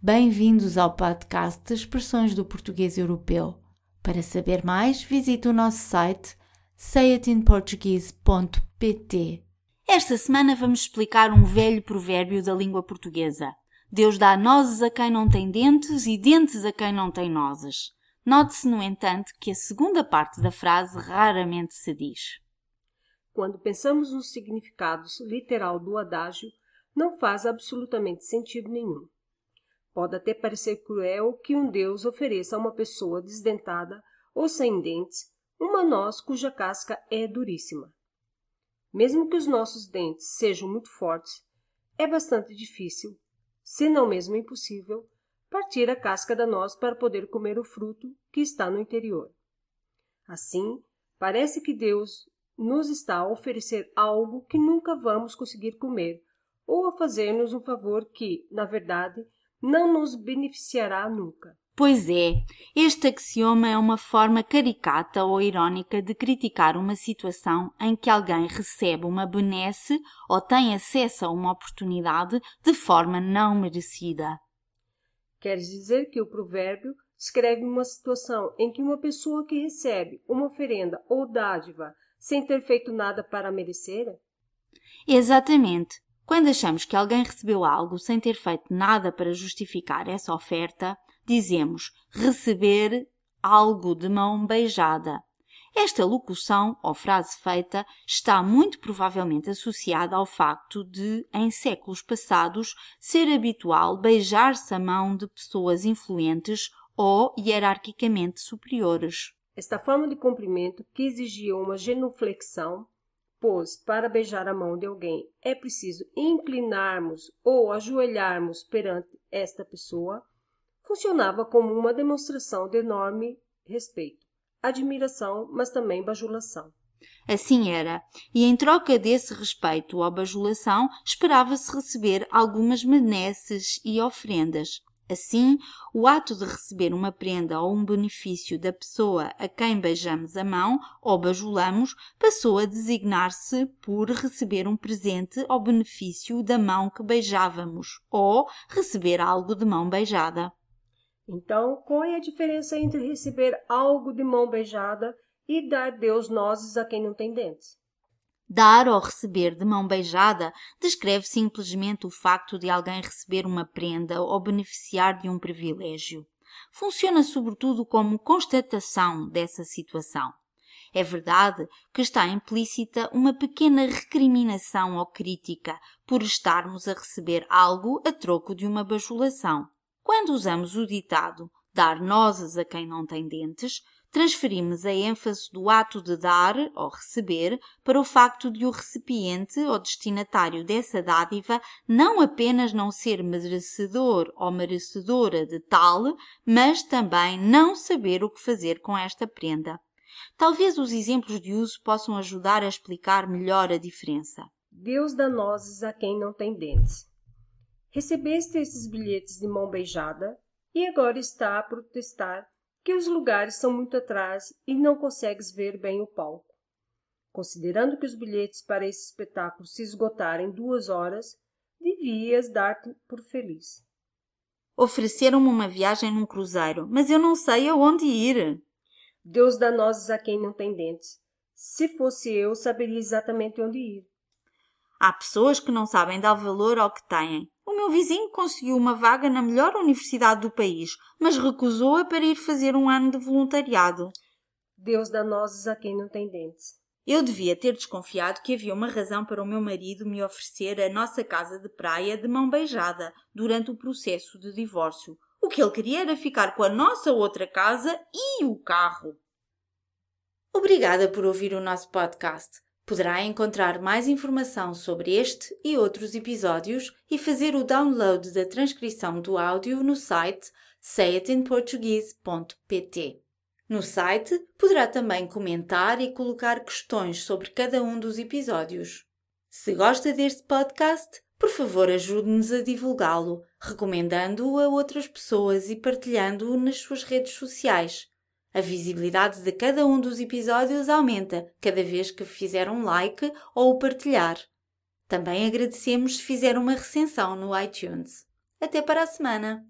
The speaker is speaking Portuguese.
Bem-vindos ao podcast de Expressões do Português Europeu. Para saber mais, visite o nosso site sayitinportuguese.pt. Esta semana vamos explicar um velho provérbio da língua portuguesa. Deus dá nozes a quem não tem dentes e dentes a quem não tem nozes. Note-se, no entanto, que a segunda parte da frase raramente se diz. Quando pensamos no significado literal do adágio, não faz absolutamente sentido nenhum. Pode até parecer cruel que um Deus ofereça a uma pessoa desdentada ou sem dentes uma noz cuja casca é duríssima. Mesmo que os nossos dentes sejam muito fortes, é bastante difícil, se não mesmo impossível, partir a casca da noz para poder comer o fruto que está no interior. Assim, parece que Deus nos está a oferecer algo que nunca vamos conseguir comer, ou a fazer-nos um favor que, na verdade, não nos beneficiará nunca. Pois é, este axioma é uma forma caricata ou irónica de criticar uma situação em que alguém recebe uma benesse ou tem acesso a uma oportunidade de forma não merecida. Queres dizer que o provérbio descreve uma situação em que uma pessoa que recebe uma oferenda ou dádiva sem ter feito nada para merecer? Exatamente. Quando achamos que alguém recebeu algo sem ter feito nada para justificar essa oferta, dizemos receber algo de mão beijada. Esta locução ou frase feita está muito provavelmente associada ao facto de, em séculos passados, ser habitual beijar-se a mão de pessoas influentes ou hierarquicamente superiores. Esta forma de cumprimento, que exigia uma genuflexão, pois para beijar a mão de alguém é preciso inclinarmos ou ajoelharmos perante esta pessoa, funcionava como uma demonstração de enorme respeito, admiração, mas também bajulação. Assim era, e em troca desse respeito ou bajulação esperava-se receber algumas benesses e ofrendas. Assim, o ato de receber uma prenda ou um benefício da pessoa a quem beijamos a mão ou bajulamos passou a designar-se por receber um presente ou benefício da mão que beijávamos ou receber algo de mão beijada. Então, qual é a diferença entre receber algo de mão beijada e dar Deus nozes a quem não tem dentes? Dar ou receber de mão beijada descreve simplesmente o facto de alguém receber uma prenda ou beneficiar de um privilégio. Funciona sobretudo como constatação dessa situação. É verdade que está implícita uma pequena recriminação ou crítica por estarmos a receber algo a troco de uma bajulação. Quando usamos o ditado dar nozes a quem não tem dentes, transferimos a ênfase do ato de dar ou receber para o facto de o recipiente ou destinatário dessa dádiva não apenas não ser merecedor ou merecedora de tal, mas também não saber o que fazer com esta prenda. Talvez os exemplos de uso possam ajudar a explicar melhor a diferença. Deus dá nozes a quem não tem dentes. Recebeste esses bilhetes de mão beijada e agora está a protestar que os lugares são muito atrás e não consegues ver bem o palco. Considerando que os bilhetes para esse espetáculo se esgotarem em duas horas, devias dar-te por feliz. Ofereceram-me uma viagem num cruzeiro, mas eu não sei aonde ir. Deus dá nozes a quem não tem dentes. Se fosse eu, saberia exatamente onde ir. Há pessoas que não sabem dar valor ao que têm. Meu vizinho conseguiu uma vaga na melhor universidade do país, mas recusou-a para ir fazer um ano de voluntariado. Deus dá nozes a quem não tem dentes. Eu devia ter desconfiado que havia uma razão para o meu marido me oferecer a nossa casa de praia de mão beijada durante o processo de divórcio. O que ele queria era ficar com a nossa outra casa e o carro. Obrigada por ouvir o nosso podcast. Poderá encontrar mais informação sobre este e outros episódios e fazer o download da transcrição do áudio no site sayitinportuguese.pt. No site poderá também comentar e colocar questões sobre cada um dos episódios. Se gosta deste podcast, por favor ajude-nos a divulgá-lo, recomendando-o a outras pessoas e partilhando-o nas suas redes sociais. A visibilidade de cada um dos episódios aumenta cada vez que fizer um like ou o partilhar. Também agradecemos se fizer uma recensão no iTunes. Até para a semana!